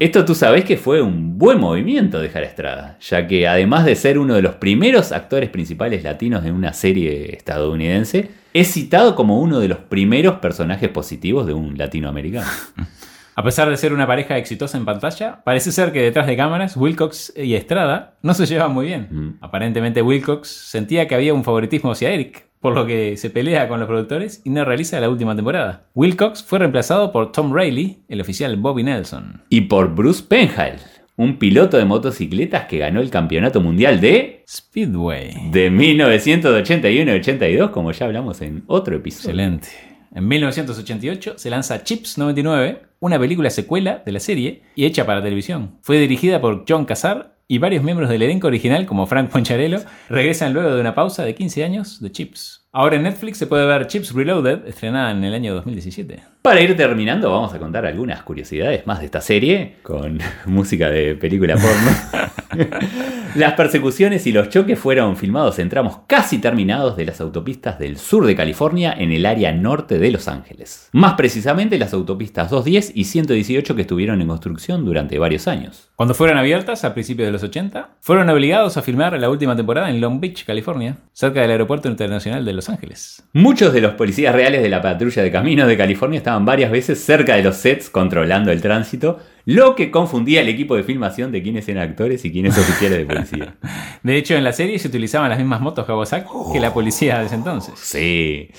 Esto tú sabes que fue un buen movimiento dejar Estrada, ya que además de ser uno de los primeros actores principales latinos de una serie estadounidense, es citado como uno de los primeros personajes positivos de un latinoamericano. (laughs) A pesar de ser una pareja exitosa en pantalla, parece ser que detrás de cámaras Wilcox y Estrada no se llevan muy bien. Mm. Aparentemente Wilcox sentía que había un favoritismo hacia Eric, por lo que se pelea con los productores y no realiza la última temporada. Wilcox fue reemplazado por Tom Rayleigh, el oficial Bobby Nelson. Y por Bruce Penhall, un piloto de motocicletas que ganó el campeonato mundial de... Speedway. De 1981-82, como ya hablamos en otro episodio. Excelente. En 1988 se lanza Chips 99, una película secuela de la serie y hecha para televisión. Fue dirigida por John Casar y varios miembros del elenco original, como Frank Poncharello, regresan luego de una pausa de 15 años de Chips. Ahora en Netflix se puede ver Chips Reloaded, estrenada en el año 2017. Para ir terminando, vamos a contar algunas curiosidades más de esta serie, con (laughs) música de película porno. (laughs) Las persecuciones y los choques fueron filmados en tramos casi terminados de las autopistas del sur de California en el área norte de Los Ángeles. Más precisamente las autopistas 210 y 118 que estuvieron en construcción durante varios años. Cuando fueron abiertas a principios de los 80, fueron obligados a filmar la última temporada en Long Beach, California, cerca del Aeropuerto Internacional de Los Ángeles. Muchos de los policías reales de la patrulla de caminos de California estaban varias veces cerca de los sets controlando el tránsito, lo que confundía el equipo de filmación de quiénes eran actores y quiénes oficiales de policía. (laughs) De hecho, en la serie se utilizaban las mismas motos Kawasaki que la policía de ese entonces. Sí.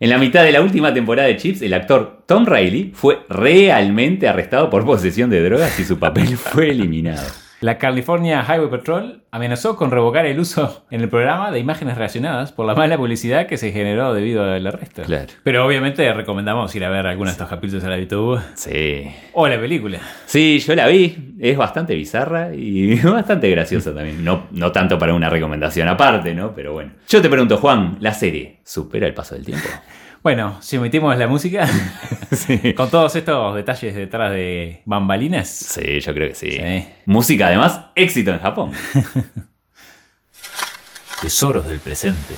En la mitad de la última temporada de Chips, el actor Tom Riley fue realmente arrestado por posesión de drogas y su papel fue eliminado. La California Highway Patrol amenazó con revocar el uso en el programa de imágenes relacionadas por la mala publicidad que se generó debido al arresto. Claro. Pero obviamente recomendamos ir a ver algunos de estos capítulos a la YouTube Sí. o la película. Sí, yo la vi. Es bastante bizarra y (laughs) bastante graciosa también. No, no tanto para una recomendación aparte, ¿no? Pero bueno. Yo te pregunto, Juan, ¿la serie supera el paso del tiempo? (laughs) Bueno, si omitimos la música, (laughs) Sí. con todos estos detalles detrás de bambalinas, Sí, yo creo que sí. Sí. Música, además, éxito en Japón. (laughs) tesoros del presente.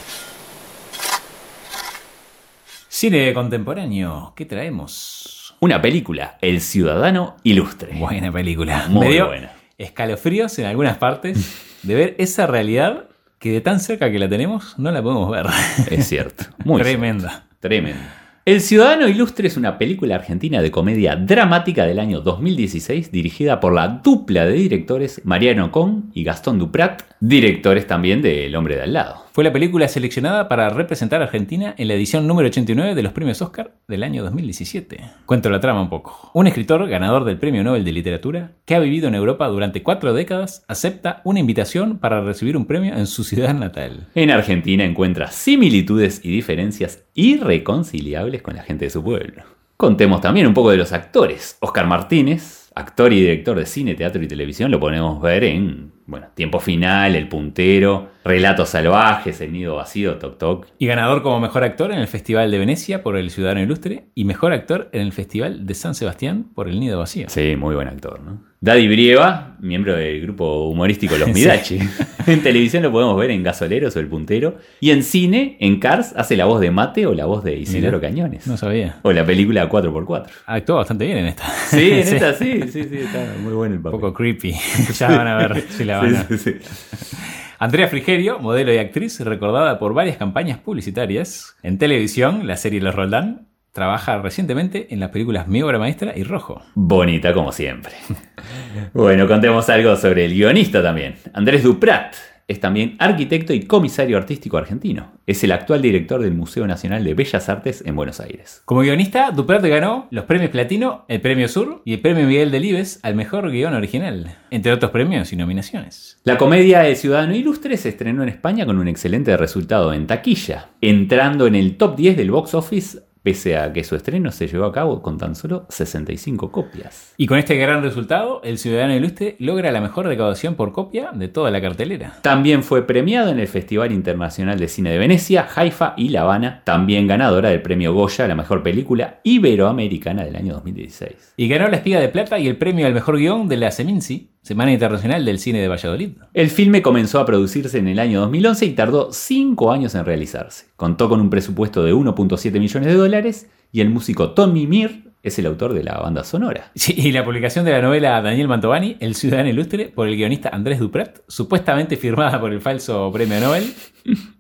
Cine contemporáneo, ¿qué traemos? Una película, El Ciudadano Ilustre. Buena película. Muy Me dio buena. escalofríos en algunas partes de ver esa realidad que de tan cerca que la tenemos no la podemos ver. Es cierto. Muy (laughs) Tremenda. cierto. Tremendo. El Ciudadano Ilustre es una película argentina de comedia dramática del año 2016 dirigida por la dupla de directores Mariano Con y Gastón Duprat, directores también de El Hombre de Al lado. Fue la película seleccionada para representar a Argentina en la edición número 89 de los premios Oscar del año 2017. Cuento la trama un poco. Un escritor ganador del Premio Nobel de Literatura, que ha vivido en Europa durante cuatro décadas, acepta una invitación para recibir un premio en su ciudad natal. En Argentina encuentra similitudes y diferencias irreconciliables con la gente de su pueblo. Contemos también un poco de los actores. Oscar Martínez, actor y director de cine, teatro y televisión, lo podemos ver en, bueno, Tiempo Final, El Puntero, Relatos Salvajes, El Nido Vacío, Toc Toc. Y ganador como mejor actor en el Festival de Venecia por El Ciudadano Ilustre y mejor actor en el Festival de San Sebastián por El Nido Vacío. Sí, muy buen actor, ¿no? Daddy Brieva, miembro del grupo humorístico Los. (laughs) Midachi. (laughs) En televisión lo podemos ver en Gasoleros o El Puntero. Y en cine, en Cars, hace la voz de Mate o la voz de Isidoro Mirá. Cañones. No sabía. O la película 4x4. Actuó bastante bien en esta. (laughs) Sí, en esta sí, sí, sí, está muy bueno el Un papel. poco creepy. ya van a ver si la van a... Sí, sí, sí. Andrea Frigerio, modelo y actriz, recordada por varias campañas publicitarias. En televisión, la serie Los Roldán trabaja recientemente en las películas Mi obra maestra y Rojo. Bonita como siempre. (laughs) Bueno, contemos algo sobre el guionista también. Andrés Duprat es también arquitecto y comisario artístico argentino. Es el actual director del Museo Nacional de Bellas Artes en Buenos Aires. Como guionista, Duprat ganó los premios Platino, el Premio Sur y el Premio Miguel Delibes al mejor guion original, entre otros premios y nominaciones. La comedia El Ciudadano Ilustre se estrenó en España con un excelente resultado en taquilla, entrando en el top 10 del box office pese a que su estreno se llevó a cabo con tan solo 65 copias. Y con este gran resultado, el Ciudadano Ilustre logra la mejor recaudación por copia de toda la cartelera. También fue premiado en el Festival Internacional de Cine de Venecia, Haifa y La Habana, también ganadora del premio Goya a la mejor película iberoamericana del año 2016. Y ganó la Espiga de Plata y el premio al mejor guion de la Seminci, Semana Internacional del Cine de Valladolid. El filme comenzó a producirse en el año 2011 y tardó 5 años en realizarse. Contó con un presupuesto de 1.7 millones de dólares y el músico Tommy Mir es el autor de la banda sonora. Sí, y la publicación de la novela Daniel Mantovani, El Ciudadano Ilustre, por el guionista Andrés Duprat, supuestamente firmada por el falso premio Nobel,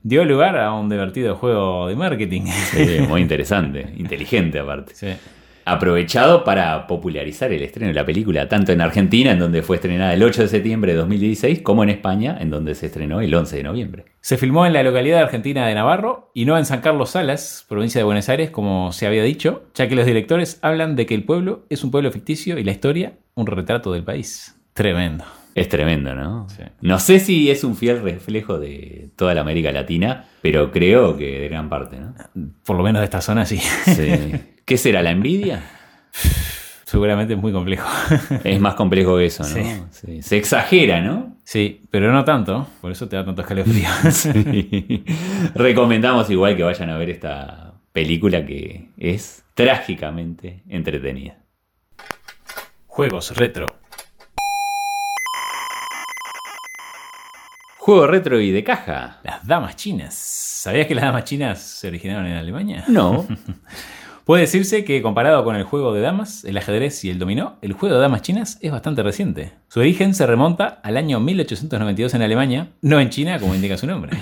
dio lugar a un divertido juego de marketing. Sí, muy interesante, inteligente aparte. Sí. Aprovechado para popularizar el estreno de la película, tanto en Argentina, en donde fue estrenada el 8 de septiembre de 2016, como en España, en donde se estrenó el 11 de noviembre. Se filmó en la localidad argentina de Navarro y no en San Carlos Salas, provincia de Buenos Aires, como se había dicho, ya que los directores hablan de que el pueblo es un pueblo ficticio y la historia un retrato del país. Tremendo. Es tremendo, ¿no? Sí. No sé si es un fiel reflejo de toda la América Latina, pero creo que de gran parte, ¿no? Por lo menos de esta zona sí. Sí. ¿Qué será la envidia? Seguramente es muy complejo. Es más complejo que eso, ¿no? Sí. Sí. Se exagera, ¿no? Sí, pero no tanto, por eso te da tanto escalofrío. Sí. Recomendamos igual que vayan a ver esta película que es trágicamente entretenida. Juegos retro. Juego retro y de caja. Las damas chinas. ¿Sabías que las damas chinas se originaron en Alemania? No. (laughs) Puede decirse que comparado con el juego de damas, el ajedrez y el dominó, el juego de damas chinas es bastante reciente. Su origen se remonta al año 1892 en Alemania, no en China como indica su nombre.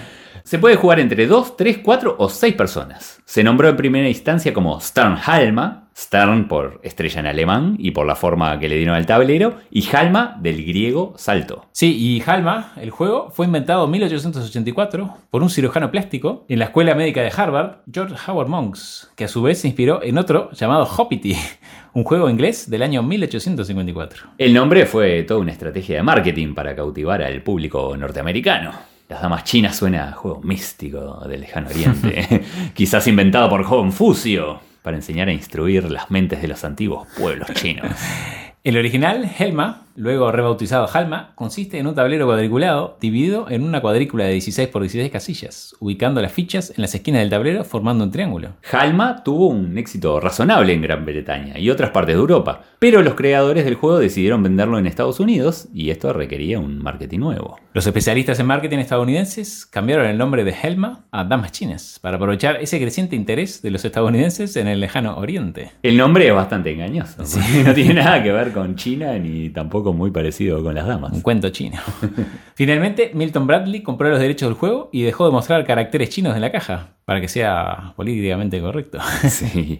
Se puede jugar entre 2, 3, 4 o 6 personas. Se nombró en primera instancia como Sternhalma, Stern por estrella en alemán y por la forma que le dieron al tablero, y Halma del griego salto. Sí, y Halma, el juego, fue inventado en 1884 por un cirujano plástico en la Escuela Médica de Harvard, George Howard Monks, que a su vez se inspiró en otro llamado Hoppity, (laughs) un juego inglés del año 1854. El nombre fue toda una estrategia de marketing para cautivar al público norteamericano. Las damas chinas suena a juego místico del lejano oriente, (laughs) (laughs) quizás inventado por Confucio para enseñar a instruir las mentes de los antiguos pueblos chinos. (laughs) El original, Helma, luego rebautizado Halma, consiste en un tablero cuadriculado dividido en una cuadrícula de 16 por 16 casillas, ubicando las fichas en las esquinas del tablero formando un triángulo. Halma tuvo un éxito razonable en Gran Bretaña y otras partes de Europa, pero los creadores del juego decidieron venderlo en Estados Unidos y esto requería un marketing nuevo. Los especialistas en marketing estadounidenses cambiaron el nombre de Helma a Damas Chinas para aprovechar ese creciente interés de los estadounidenses en el lejano oriente. El nombre es bastante engañoso, no tiene nada que ver con China ni tampoco muy parecido con las damas. Un cuento chino. (laughs) Finalmente, Milton Bradley compró los derechos del juego y dejó de mostrar caracteres chinos en la caja, para que sea políticamente correcto. (laughs) Sí.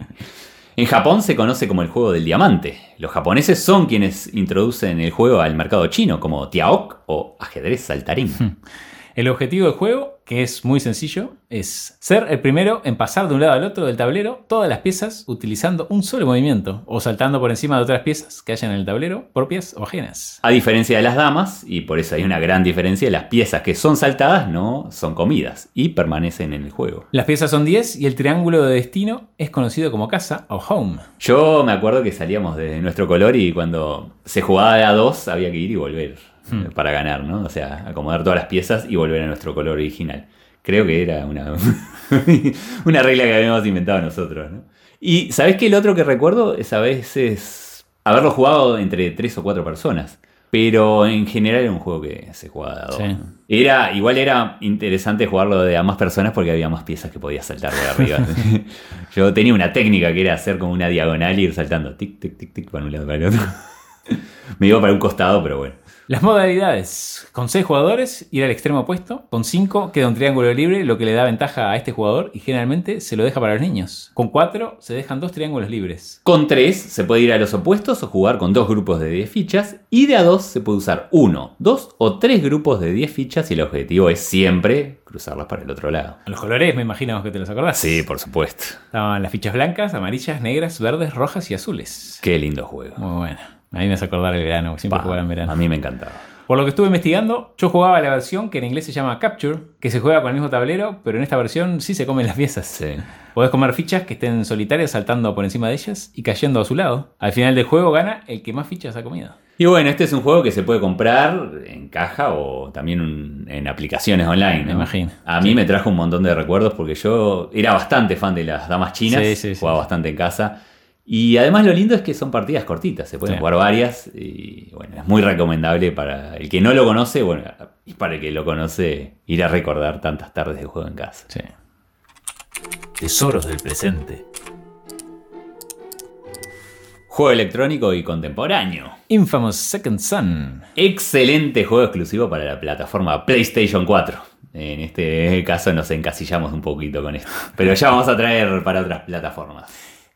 En Japón se conoce como el juego del diamante. Los japoneses son quienes introducen el juego al mercado chino, como Tiaok o ajedrez saltarín. (laughs) El objetivo del juego, que es muy sencillo, es ser el primero en pasar de un lado al otro del tablero todas las piezas utilizando un solo movimiento o saltando por encima de otras piezas que hayan en el tablero, propias o ajenas. A diferencia de las damas, y por eso hay una gran diferencia, las piezas que son saltadas no son comidas y permanecen en el juego. Las piezas son 10 y el triángulo de destino es conocido como casa o home. Yo me acuerdo que salíamos de nuestro color y cuando se jugaba de a dos había que ir y volver eh, para ganar, ¿no? O sea, acomodar todas las piezas y volver a nuestro color original. Creo que era una, (laughs) una regla que habíamos inventado nosotros, ¿no? Y ¿sabés qué? El otro que recuerdo es a veces haberlo jugado entre tres o cuatro personas. Pero en general era un juego que se jugaba de a dos. Sí. Era, igual era interesante jugarlo de a más personas porque había más piezas que podías saltar de arriba. (laughs) Yo tenía una técnica que era hacer como una diagonal y ir saltando tic, tic, tic, tic para un lado para el otro. Me iba para un costado, pero bueno. Las modalidades. Con 6 jugadores, ir al extremo opuesto. Con 5 queda un triángulo libre, lo que le da ventaja a este jugador y generalmente se lo deja para los niños. Con 4 se dejan dos triángulos libres. Con 3 se puede ir a los opuestos o jugar con dos grupos de 10 fichas. Y de a 2 se puede usar uno, dos o tres grupos de 10 fichas y el objetivo es siempre cruzarlas para el otro lado. Los colores, me imagino que te los acordás. Sí, por supuesto. Estaban las fichas blancas, amarillas, negras, verdes, rojas y azules. Qué lindo juego. Muy bueno. A mí me hace acordar el verano, siempre Pa, jugaba en verano. A mí me encantaba. Por lo que estuve investigando, yo jugaba la versión que en inglés se llama Capture, que se juega con el mismo tablero, pero en esta versión sí se comen las piezas. Sí. Podés comer fichas que estén solitarias saltando por encima de ellas y cayendo a su lado. Al final del juego gana el que más fichas ha comido. Y bueno, este es un juego que se puede comprar en caja o también un- en aplicaciones online. ¿no? Me imagino. A mí me trajo un montón de recuerdos porque yo era bastante fan de las damas chinas, Sí, sí, sí. jugaba bastante en casa. Y además lo lindo es que son partidas cortitas, se pueden Sí. jugar varias y bueno, es muy recomendable para el que no lo conoce, bueno, y para el que lo conoce ir a recordar tantas tardes de juego en casa. Sí. Tesoros del presente. Juego electrónico y contemporáneo. Infamous Second Son. Excelente juego exclusivo para la plataforma PlayStation 4. En este caso nos encasillamos un poquito con esto. Pero ya vamos a traer para otras plataformas.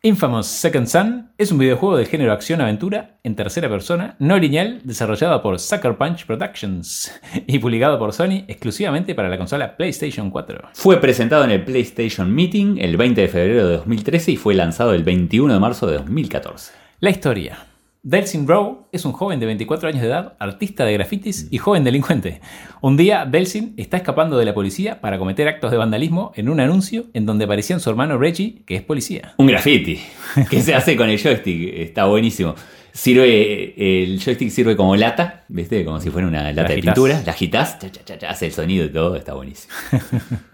Infamous Second Son es un videojuego de género acción-aventura en tercera persona, no lineal, desarrollado por Sucker Punch Productions (laughs) y publicado por Sony exclusivamente para la consola PlayStation 4. Fue presentado en el PlayStation Meeting el 20 de febrero de 2013 y fue lanzado el 21 de marzo de 2014. La historia. Delsin Rowe es un joven de 24 años de edad, artista de grafitis y joven delincuente. Un día, Delsin está escapando de la policía para cometer actos de vandalismo en un anuncio en donde aparecían su hermano Reggie, que es policía. Un graffiti (laughs) que se hace con el joystick, está buenísimo. Sirve, el joystick sirve como lata, ¿viste? Como si fuera una lata de pintura. La agitas, cha, cha, cha, hace el sonido y todo, está buenísimo. (laughs)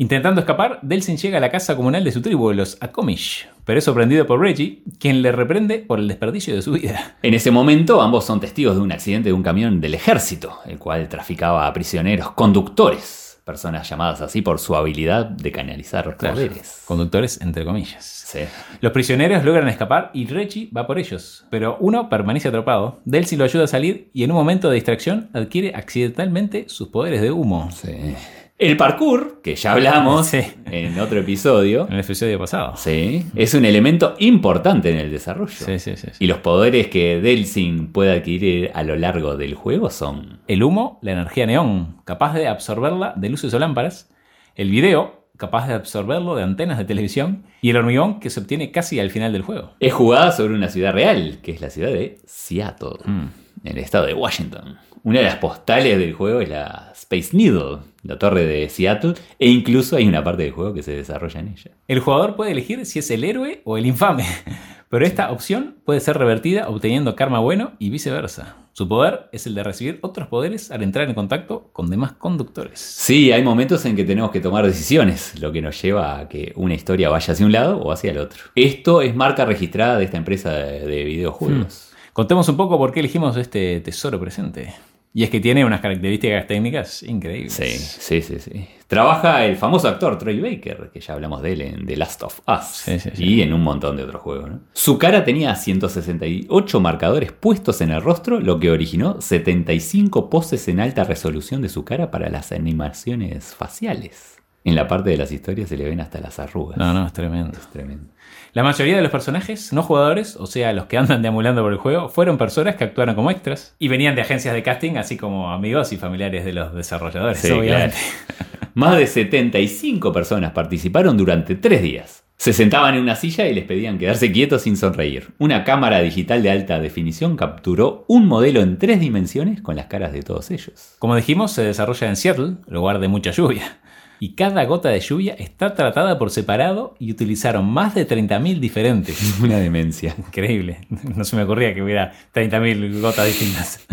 Intentando escapar, Delsin llega a la casa comunal de su tribu, los Akomish, pero es sorprendido por Reggie, quien le reprende por el desperdicio de su vida. En ese momento, ambos son testigos de un accidente de un camión del ejército, el cual traficaba a prisioneros conductores, personas llamadas así por su habilidad de canalizar poderes. Conductores, entre comillas. Sí. Los prisioneros logran escapar y Reggie va por ellos, pero uno permanece atrapado. Delsin lo ayuda a salir y en un momento de distracción adquiere accidentalmente sus poderes de humo. Sí. El parkour, que ya hablamos Sí. en otro episodio, En el episodio pasado. sí, es un elemento importante en el desarrollo. Sí, sí, sí. sí. Y los poderes que Delsin puede adquirir a lo largo del juego son El humo, la energía neón, capaz de absorberla de luces o lámparas. El video, capaz de absorberlo de antenas de televisión. Y el hormigón, que se obtiene casi al final del juego. Es jugada sobre una ciudad real, que es la ciudad de Seattle, Mm. en el estado de Washington. Una de las postales del juego es la Space Needle, la torre de Seattle, e incluso hay una parte del juego que se desarrolla en ella. El jugador puede elegir si es el héroe o el infame, (laughs) pero esta opción puede ser revertida obteniendo karma bueno y viceversa. Su poder es el de recibir otros poderes al entrar en contacto con demás conductores. Sí, hay momentos en que tenemos que tomar decisiones, lo que nos lleva a que una historia vaya hacia un lado o hacia el otro. Esto es marca registrada de esta empresa de, de videojuegos. Contemos un poco por qué elegimos este tesoro presente. Y es que tiene unas características técnicas increíbles. Sí, sí, sí, sí. Trabaja el famoso actor Troy Baker, que ya hablamos de él en The Last of Us. Sí, sí, sí. Y en un montón de otros juegos. ¿no? Su cara tenía 168 marcadores puestos en el rostro, lo que originó 75 poses en alta resolución de su cara para las animaciones faciales. En la parte de las historias se le ven hasta las arrugas. No, no, es tremendo. Es tremendo. La mayoría de los personajes no jugadores, o sea, los que andan deambulando por el juego, fueron personas que actuaron como extras y venían de agencias de casting, así como amigos y familiares de los desarrolladores, Sí, obviamente. claro. (laughs) Más de 75 personas participaron durante tres días. Se sentaban en una silla y les pedían quedarse quietos sin sonreír. Una cámara digital de alta definición capturó un modelo en tres dimensiones con las caras de todos ellos. Como dijimos, se desarrolla en Seattle, lugar de mucha lluvia. Y cada gota de lluvia está tratada por separado y utilizaron más de 30.000 diferentes. (laughs) Una demencia. Increíble. No se me ocurría que hubiera 30.000 gotas distintas.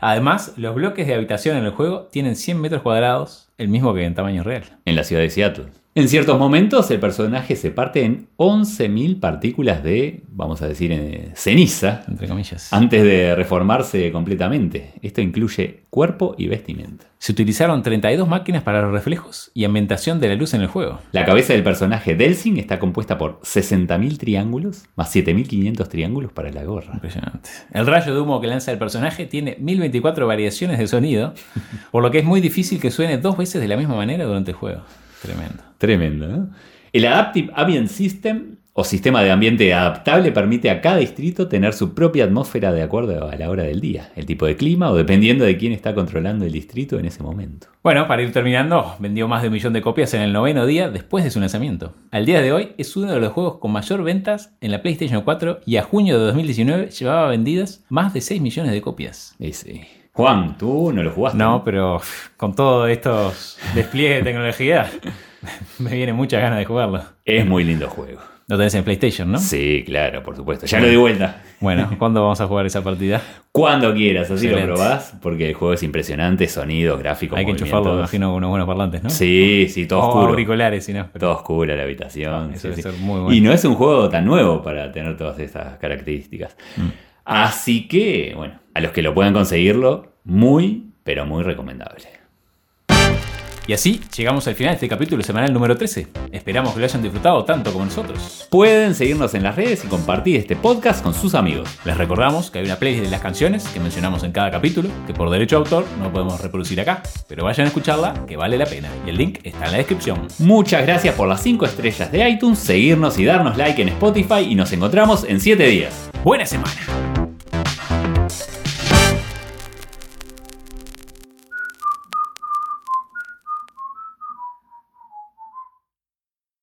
Además, los bloques de habitación en el juego tienen 100 metros cuadrados, el mismo que en tamaño real. En la ciudad de Seattle. En ciertos momentos el personaje se parte en 11.000 partículas de, vamos a decir, eh, ceniza Entre comillas. antes de reformarse completamente. Esto incluye cuerpo y vestimenta. Se utilizaron 32 máquinas para los reflejos y ambientación de la luz en el juego. La cabeza del personaje Delsin está compuesta por 60.000 triángulos más 7.500 triángulos para la gorra. Impresionante. El rayo de humo que lanza el personaje tiene 1024 variaciones de sonido, por lo que es muy difícil que suene dos veces de la misma manera durante el juego. Tremendo. Tremendo, ¿no? El Adaptive Ambient System o sistema de ambiente adaptable permite a cada distrito tener su propia atmósfera de acuerdo a la hora del día, el tipo de clima o dependiendo de quién está controlando el distrito en ese momento. Bueno, para ir terminando, vendió más de un millón de copias en el noveno día después de su lanzamiento. Al día de hoy es uno de los juegos con mayor ventas en la PlayStation 4 y a junio de 2019 llevaba vendidas más de 6 millones de copias. Sí. Juan, tú no lo jugaste. No, pero con todos estos despliegues de tecnología, (laughs) (laughs) me viene muchas ganas de jugarlo. Es muy lindo juego. Lo tenés en PlayStation, ¿no? Sí, claro, por supuesto. Ya lo di vuelta. Bueno, ¿cuándo vamos a jugar esa partida? (laughs) Cuando quieras, así Excelente. lo probás, porque el juego es impresionante, sonidos, gráficos, Hay que enchufarlo, me imagino, con unos buenos parlantes, ¿no? Sí, sí, todo o oscuro. auriculares, si no. pero- Todo oscura la habitación. Eso sí, debe sí. ser muy bueno. Y no es un juego tan nuevo para tener todas estas características. Mm. Así que, bueno, a los que lo puedan conseguirlo, muy, pero muy recomendable. Y así llegamos al final de este capítulo semanal número 13. Esperamos que lo hayan disfrutado tanto como nosotros. Pueden seguirnos en las redes y compartir este podcast con sus amigos. Les recordamos que hay una playlist de las canciones que mencionamos en cada capítulo, que por derecho de autor no podemos reproducir acá, pero vayan a escucharla, que vale la pena. Y el link está en la descripción. Muchas gracias por las 5 estrellas de iTunes, seguirnos y darnos like en Spotify y nos encontramos en 7 días. ¡Buena semana!